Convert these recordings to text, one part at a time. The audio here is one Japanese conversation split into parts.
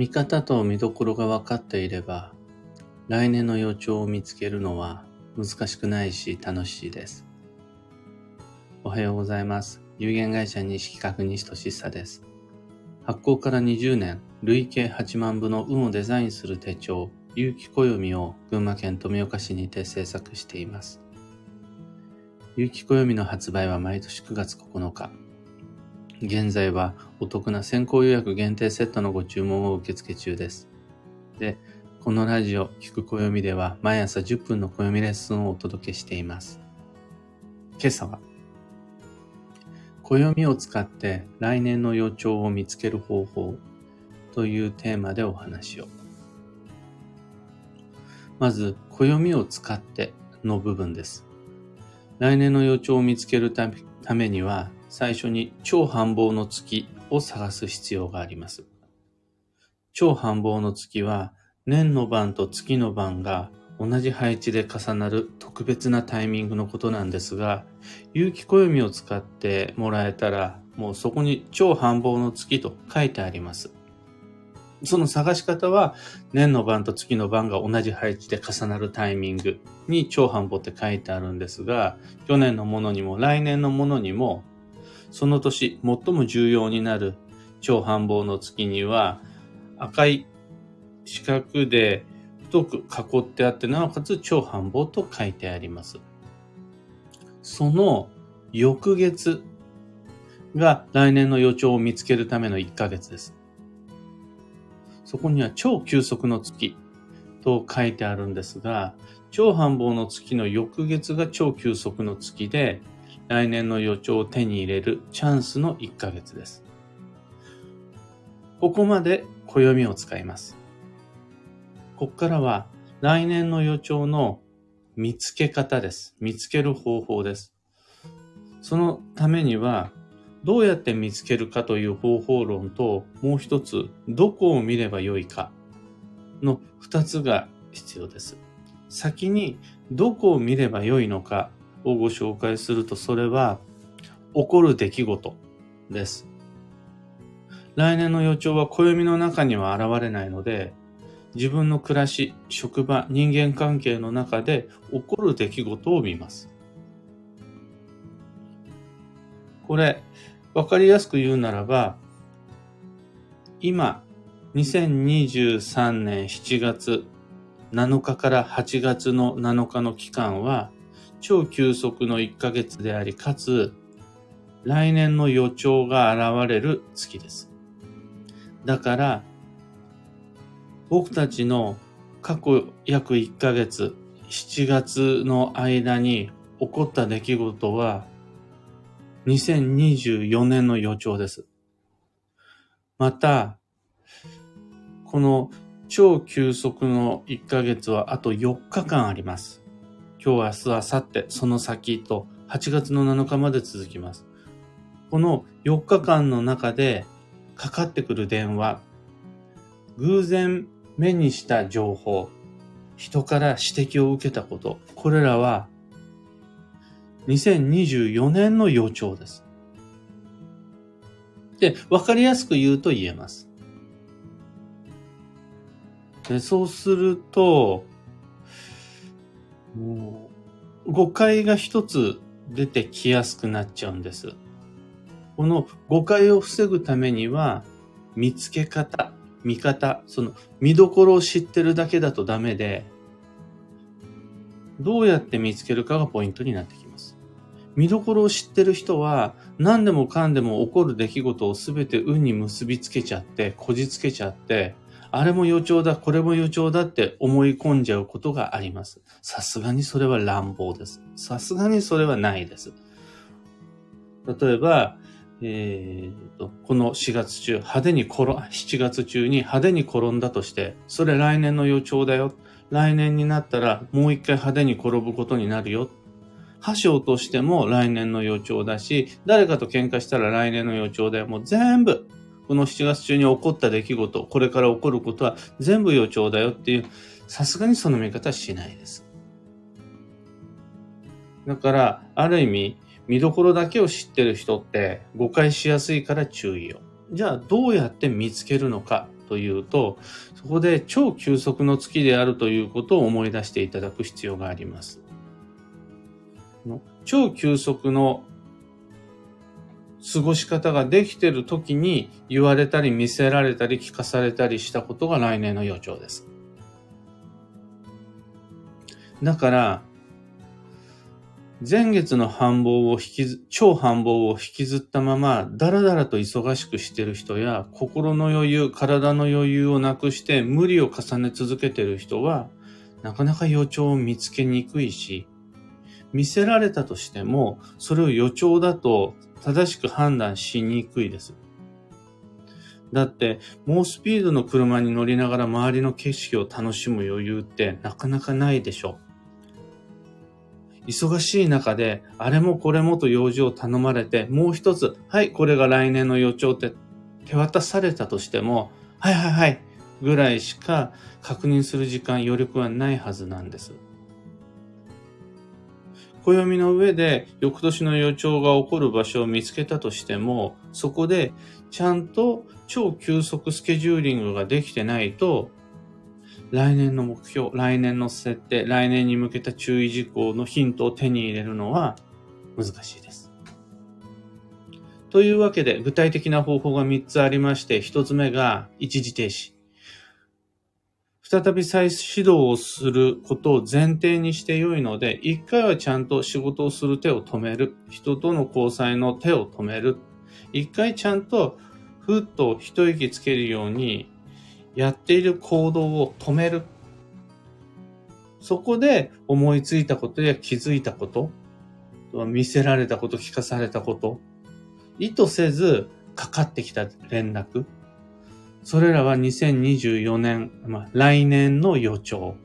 見方と見どころが分かっていれば、来年の予兆を見つけるのは難しくないし楽しいです。おはようございます。有限会社西企画西俊久です。発行から20年、累計8万部の運をデザインする手帳、有機暦を群馬県富岡市にて制作しています。有機暦の発売は毎年9月9日。現在はお得な先行予約限定セットのご注文を受付中です。で、このラジオ、聞く暦では毎朝10分の暦レッスンをお届けしています。今朝は、暦を使って来年の予兆を見つける方法というテーマでお話を。まず、暦を使っての部分です。来年の予兆を見つけるためには、最初に超繁忙の月を探す必要があります。超繁忙の月は年の晩と月の晩が同じ配置で重なる特別なタイミングのことなんですが、有機暦を使ってもらえたら、もうそこに超繁忙の月と書いてあります。その探し方は、年の晩と月の晩が同じ配置で重なるタイミングに超繁忙って書いてあるんですが、去年のものにも来年のものにもその年最も重要になる超繁忙の月には赤い四角で太く囲ってあってなおかつ超繁忙と書いてあります。その翌月が来年の予兆を見つけるための1ヶ月です。そこには超急速の月と書いてあるんですが、超繁忙の月の翌月が超急速の月で、来年の予兆を手に入れるチャンスの1ヶ月です。ここまで暦を使います。ここからは来年の予兆の見つけ方です。見つける方法です。そのためには、どうやって見つけるかという方法論と、もう一つ、どこを見ればよいかの二つが必要です。先にどこを見ればよいのかをご紹介すると、それは起こる出来事です。来年の予兆は暦の中には現れないので、自分の暮らし、職場、人間関係の中で起こる出来事を見ます。これ、わかりやすく言うならば、今、2023年7月7日から8月の7日の期間は、超急速の1ヶ月であり、かつ、来年の予兆が現れる月です。だから、僕たちの過去約1ヶ月、7月の間に起こった出来事は、2024年の予兆です。また、この超急速の1ヶ月はあと4日間あります。今日、明日、明後日、その先と8月の7日まで続きます。この4日間の中でかかってくる電話、偶然目にした情報、人から指摘を受けたこと、これらは2024年の予兆です。で、わかりやすく言うと言えます。でそうすると、もう誤解が一つ出てきやすくなっちゃうんです。この誤解を防ぐためには、見つけ方、見方、その見どころを知ってるだけだとダメで、どうやって見つけるかがポイントになってきます。見どころを知ってる人は、何でもかんでも起こる出来事を全て運に結びつけちゃって、こじつけちゃって、あれも予兆だ、これも予兆だって思い込んじゃうことがあります。さすがにそれは乱暴です。さすがにそれはないです。例えば、えーと、この4月中、派手に転、7月中に派手に転んだとして、それ来年の予兆だよ。来年になったらもう一回派手に転ぶことになるよ。箸を落としても来年の予兆だし、誰かと喧嘩したら来年の予兆だよ。もう全部この7月中に起こった出来事、これから起こることは全部予兆だよっていう、さすがにその見方はしないです。だから、ある意味、見どころだけを知ってる人って誤解しやすいから注意を。じゃあ、どうやって見つけるのかというと、そこで超急速の月であるということを思い出していただく必要があります。超急速の過ごし方ができている時に言われたり見せられたり聞かされたりしたことが来年の予兆です。だから、前月の繁忙を引きず、超繁忙を引きずったまま、だらだらと忙しくしてる人や、心の余裕、体の余裕をなくして無理を重ね続けてる人は、なかなか予兆を見つけにくいし、見せられたとしても、それを予兆だと正しく判断しにくいです。だって、猛スピードの車に乗りながら周りの景色を楽しむ余裕ってなかなかないでしょう。忙しい中で、あれもこれもと用事を頼まれて、もう一つ、はい、これが来年の予兆って手渡されたとしても、はいはいはい、ぐらいしか確認する時間、余力はないはずなんです。暦の上で翌年の予兆が起こる場所を見つけたとしても、そこでちゃんと超急速スケジューリングができてないと、来年の目標、来年の設定、来年に向けた注意事項のヒントを手に入れるのは難しいです。というわけで、具体的な方法が3つありまして、1つ目が一時停止。再び再始動をすることを前提にして良いので、1回はちゃんと仕事をする手を止める。人との交際の手を止める。1回ちゃんとふっと一息つけるようにやっている行動を止める。そこで思いついたことや気づいたこと、見せられたこと、聞かされたこと、意図せずかかってきた連絡、それらは2024年、まあ、来年の予兆。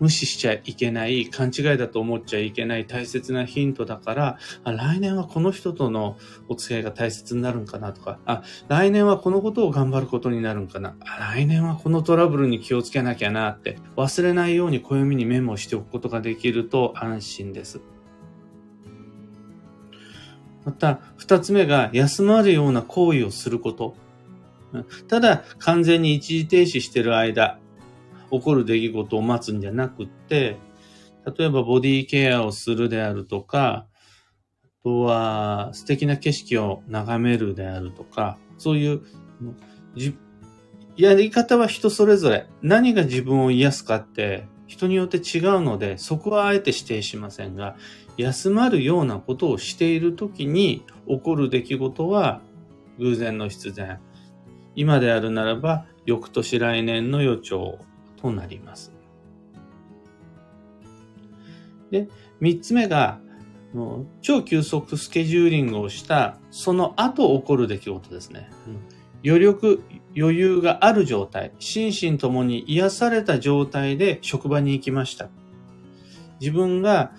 無視しちゃいけない、勘違いだと思っちゃいけない大切なヒントだから、あ来年はこの人とのお付き合いが大切になるんかなとか、あ、来年はこのことを頑張ることになるんかな、あ来年はこのトラブルに気をつけなきゃなって、忘れないように暦にメモしておくことができると安心です。また、二つ目が休まるような行為をすること。ただ、完全に一時停止している間、起こる出来事を待つんじゃなくって、例えばボディケアをするであるとか、あとは素敵な景色を眺めるであるとか、そういうやり方は人それぞれ。何が自分を癒すかって人によって違うので、そこはあえて指定しませんが、休まるようなことをしている時に起こる出来事は偶然の必然。今であるならば、翌年来年の予兆となります。で、三つ目が、超急速スケジューリングをしたその後起こる出来事ですね。余力、余裕がある状態、心身ともに癒された状態で職場に行きました。自分が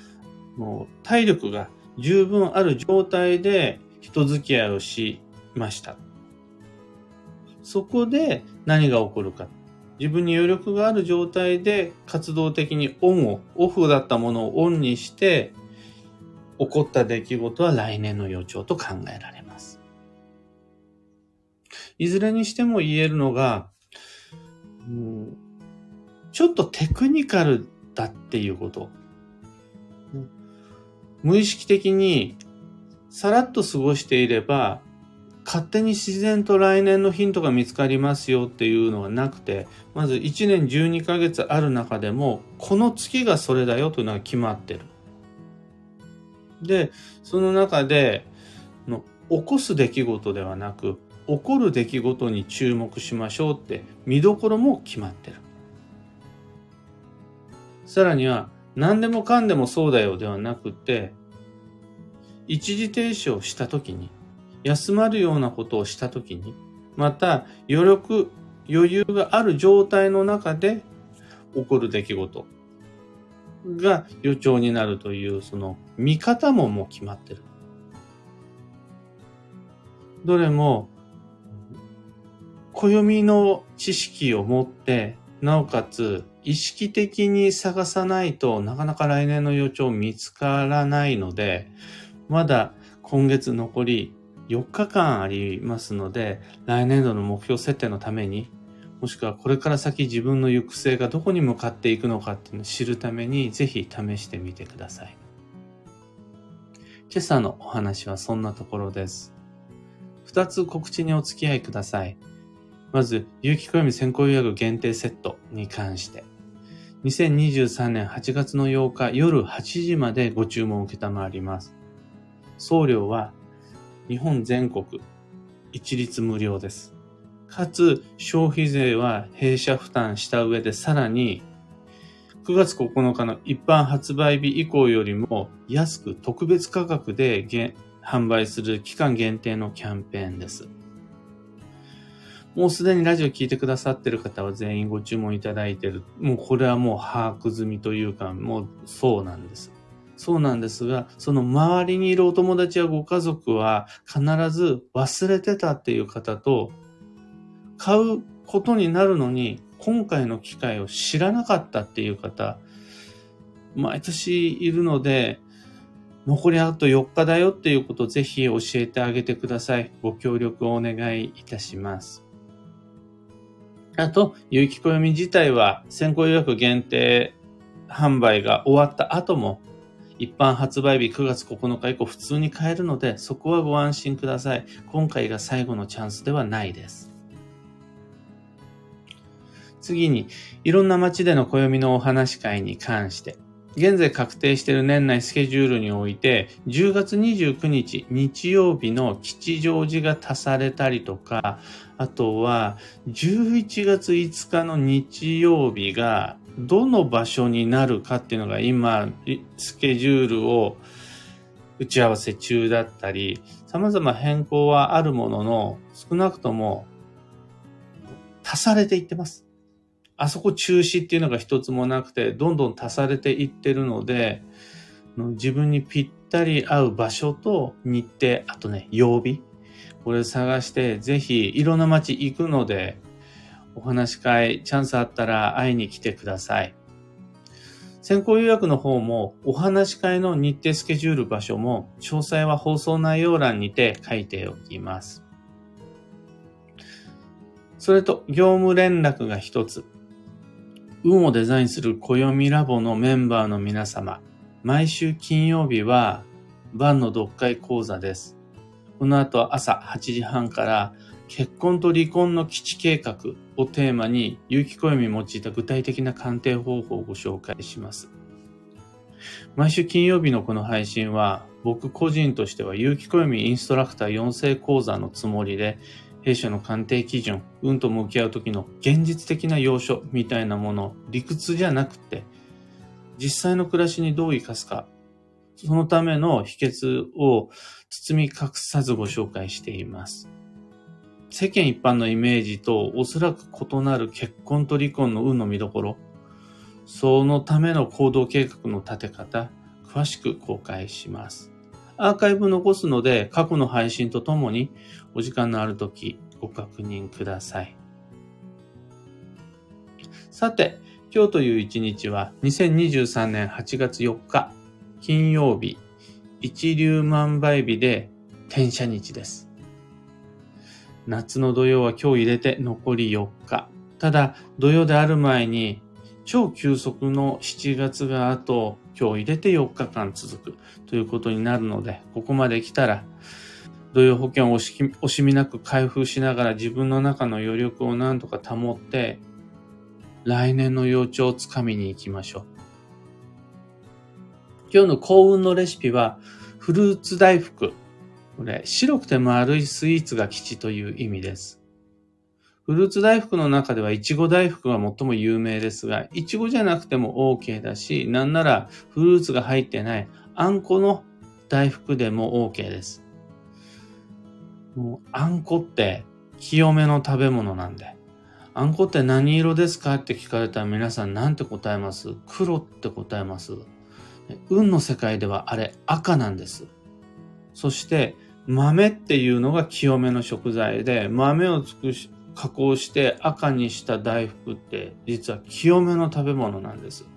もう体力が十分ある状態で人付き合いをしました。そこで何が起こるか。自分に余力がある状態で活動的にオンを、オフだったものをオンにして、起こった出来事は来年の予兆と考えられます。いずれにしても言えるのが、う、ちょっとテクニカルだっていうこと。無意識的にさらっと過ごしていれば、勝手に自然と来年のヒントが見つかりますよっていうのはなくて、まず1年12ヶ月ある中でも、この月がそれだよというのが決まってる。で、その中で、の起こす出来事ではなく、起こる出来事に注目しましょうって見どころも決まってる。さらには、何でもかんでもそうだよではなくて、一時停止をしたときに、休まるようなことをしたときに、また余力、余裕がある状態の中で起こる出来事が予兆になるという、その見方ももう決まってる。どれも、暦の知識を持って、なおかつ意識的に探さないとなかなか来年の予兆見つからないので、まだ今月残り4日間ありますので、来年度の目標設定のために、もしくはこれから先自分の行く末がどこに向かっていくのかっていうのを知るために、ぜひ試してみてください。今朝のお話はそんなところです。二つ告知にお付き合いください。まず、有機暦先行予約限定セットに関して。2023年8月の8日夜8時までご注文を受けたまわります。送料は日本全国一律無料です。かつ消費税は弊社負担した上でさらに9月9日の一般発売日以降よりも安く特別価格で販売する期間限定のキャンペーンです。もうすでにラジオ聞いてくださってる方は全員ご注文いただいてる。もうこれはもう把握済みというか、もうそうなんです。そうなんですが、その周りにいるお友達やご家族は必ず忘れてたっていう方と、買うことになるのに、今回の機会を知らなかったっていう方、毎年いるので、残りあと4日だよっていうことをぜひ教えてあげてください。ご協力をお願いいたします。あと、有機暦自体は先行予約限定販売が終わった後も、一般発売日9月9日以降普通に買えるので、そこはご安心ください。今回が最後のチャンスではないです。次に、いろんな街での暦のお話会に関して、現在確定している年内スケジュールにおいて、10月29日日曜日の吉祥寺が足されたりとか、あとは11月5日の日曜日がどの場所になるかっていうのが今、スケジュールを打ち合わせ中だったり、様々変更はあるものの、少なくとも足されていってます。あそこ中止っていうのが一つもなくて、どんどん足されていってるので、自分にぴったり合う場所と日程、あとね、曜日。これ探して、ぜひいろんな街行くので、お話し会、チャンスあったら会いに来てください。先行予約の方も、お話し会の日程スケジュール場所も、詳細は放送内容欄にて書いておきます。それと、業務連絡が一つ。運をデザインする暦ラボのメンバーの皆様、毎週金曜日は晩の読解講座です。この後朝8時半から結婚と離婚の基地計画をテーマに有機暦用いた具体的な鑑定方法をご紹介します。毎週金曜日のこの配信は僕個人としては有機暦インストラクター養成講座のつもりで弊社の鑑定基準、運と向き合う時の現実的な要所みたいなもの、理屈じゃなくて、実際の暮らしにどう生かすか、そのための秘訣を包み隠さずご紹介しています。世間一般のイメージとおそらく異なる結婚と離婚の運の見どころ、そのための行動計画の立て方、詳しく公開します。アーカイブ残すので、過去の配信とともにお時間のある時ご確認ください。さて、今日という一日は2023年8月4日金曜日一粒万倍日で転写日です。夏の土曜は今日入れて残り4日。ただ、土曜である前に超急速の7月があと今日入れて4日間続くということになるので、ここまで来たら、土曜保険を惜しみなく開封しながら自分の中の余力を何とか保って、来年の予兆をつかみに行きましょう。今日の幸運のレシピは、フルーツ大福。これ、白くて丸いスイーツが吉という意味です。フルーツ大福の中では、いちご大福が最も有名ですが、いちごじゃなくても OK だし、なんならフルーツが入ってないあんこの大福でも OK です。もう、あんこって清めの食べ物なんで。あんこって何色ですかって聞かれたら皆さん何て答えます？黒って答えます。運の世界ではあれ赤なんです。そして豆っていうのが清めの食材で豆を尽くし加工して赤にした大福って実は清めの食べ物なんです。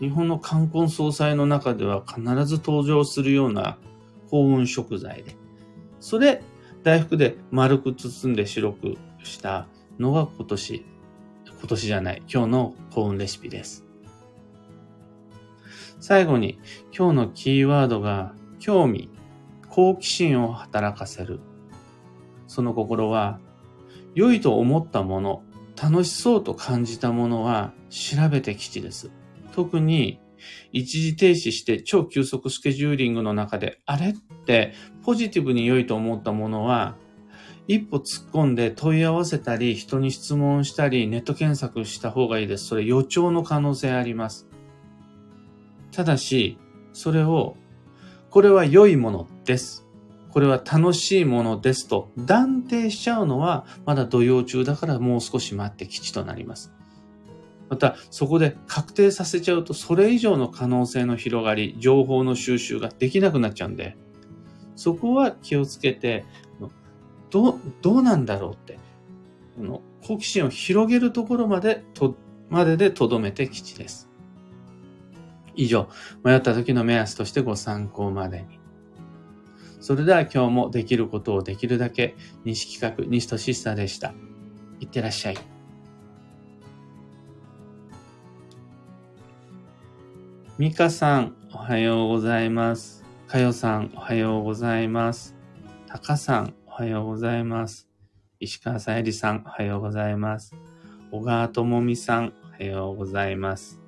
日本の冠婚葬祭の中では必ず登場するような幸運食材で。それ、大福で丸く包んで白くしたのが今年、今年じゃない、今日の幸運レシピです。最後に、今日のキーワードが、興味、好奇心を働かせる。その心は、良いと思ったもの、楽しそうと感じたものは調べて吉です。特に一時停止して超急速スケジューリングの中で、あれってポジティブに良いと思ったものは、一歩突っ込んで問い合わせたり、人に質問したり、ネット検索した方がいいです。それ予兆の可能性あります。ただし、それを、これは良いものです。これは楽しいものですと断定しちゃうのは、まだ土曜中だからもう少し待って基地となります。また、そこで確定させちゃうと、それ以上の可能性の広がり、情報の収集ができなくなっちゃうんで、そこは気をつけて、どう、どうなんだろうって、この好奇心を広げるところまで、と、までで留めて基地です。以上、迷った時の目安としてご参考までに。それでは今日もできることをできるだけ、西企画、西俊久でした。いってらっしゃい。ミカさん、おはようございます。かよさん、おはようございます。たかさん、おはようございます。石川さゆりさん、おはようございます。小川ともみさん、おはようございます。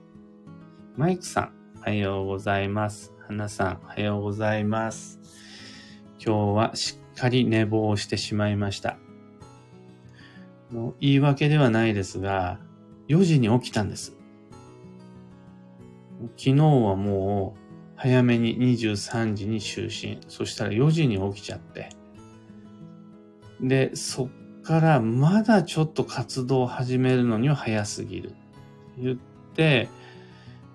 マイクさん、おはようございます。花さん、おはようございます。今日はしっかり寝坊してしまいました。言い訳ではないですが、4時に起きたんです。昨日はもう早めに23時に就寝。そしたら4時に起きちゃって。で、そっからまだちょっと活動を始めるのには早すぎる。言って、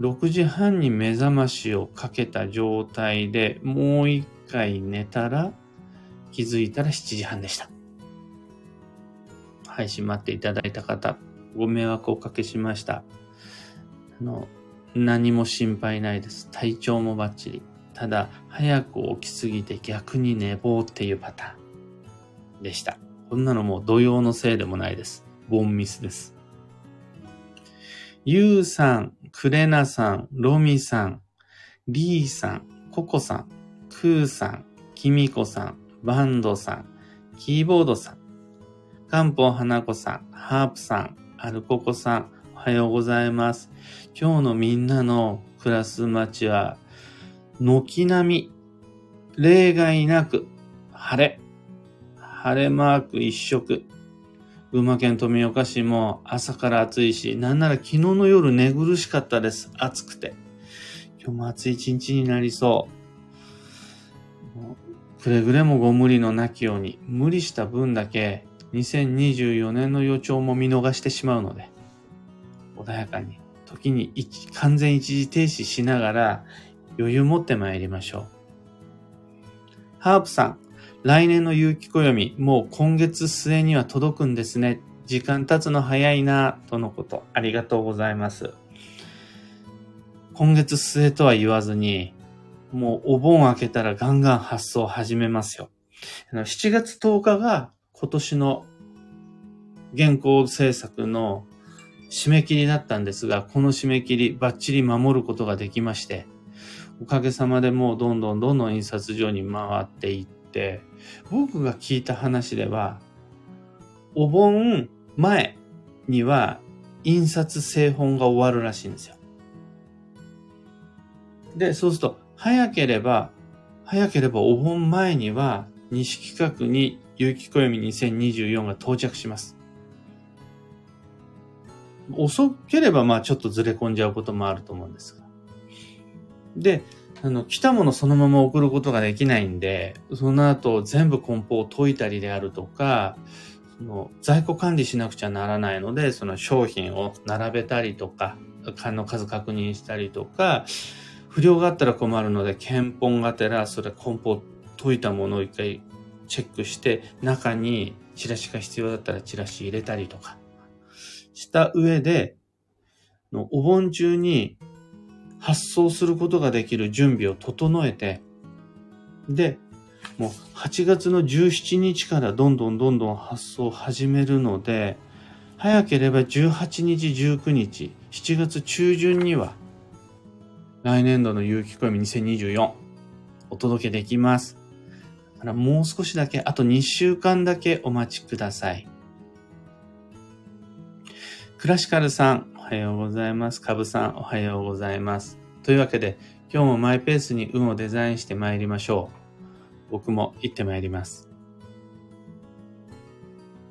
6時半に目覚ましをかけた状態でもう一回寝たら気づいたら7時半でした。配信待っていただいた方、ご迷惑をおかけしました。あの、何も心配ないです。体調もバッチリ。ただ、早く起きすぎて逆に寝坊っていうパターンでした。こんなのもう土曜のせいでもないです。ボンミスです。ゆうさん、くれなさん、ロミさん、リーさん、ココさん、クーさん、キミコさん、バンドさん、キーボードさん、カンポ花子さん、ハープさん、アルココさん、おはようございます。今日のみんなのクラス待ちは、軒並み、例外なく、晴れ。晴れマーク一色。群馬県富岡市も朝から暑いし、なんなら昨日の夜寝苦しかったです。暑くて。今日も暑い一日になりそう。くれぐれもご無理のなきように、無理した分だけ2024年の予兆も見逃してしまうので、穏やかに時に完全一時停止しながら余裕持って参りましょう。ハープさん、来年の有機暦、もう今月末には届くんですね。時間経つの早いな、とのこと。ありがとうございます。今月末とは言わずに、もうお盆明けたらガンガン発送始めますよ。7月10日が今年の原稿制作の締め切りだったんですが、この締め切りバッチリ守ることができまして、おかげさまでもうどんどんどんどん印刷所に回っていって、僕が聞いた話では、お盆前には印刷製本が終わるらしいんですよ。で、そうすると、早ければ、早ければお盆前には西企画に有機暦2024が到着します。遅ければまあちょっとずれ込んじゃうこともあると思うんですが。で、あの、来たものそのまま送ることができないんで、その後全部梱包を解いたりであるとか、その在庫管理しなくちゃならないので、その商品を並べたりとか、缶の数確認したりとか、不良があったら困るので、検本がてら、それ梱包解いたものを一回チェックして、中にチラシが必要だったらチラシ入れたりとか、した上で、お盆中に発送することができる準備を整えて、で、もう8月の17日からどんどんどんどん発送を始めるので、早ければ18日、19日、7月中旬には、来年度の有機暦2024、お届けできます。からもう少しだけ、あと2週間だけお待ちください。クラシカルさん、おはようございます。カブさん、おはようございます。というわけで、今日もマイペースに運をデザインして参りましょう。僕も行って参ります。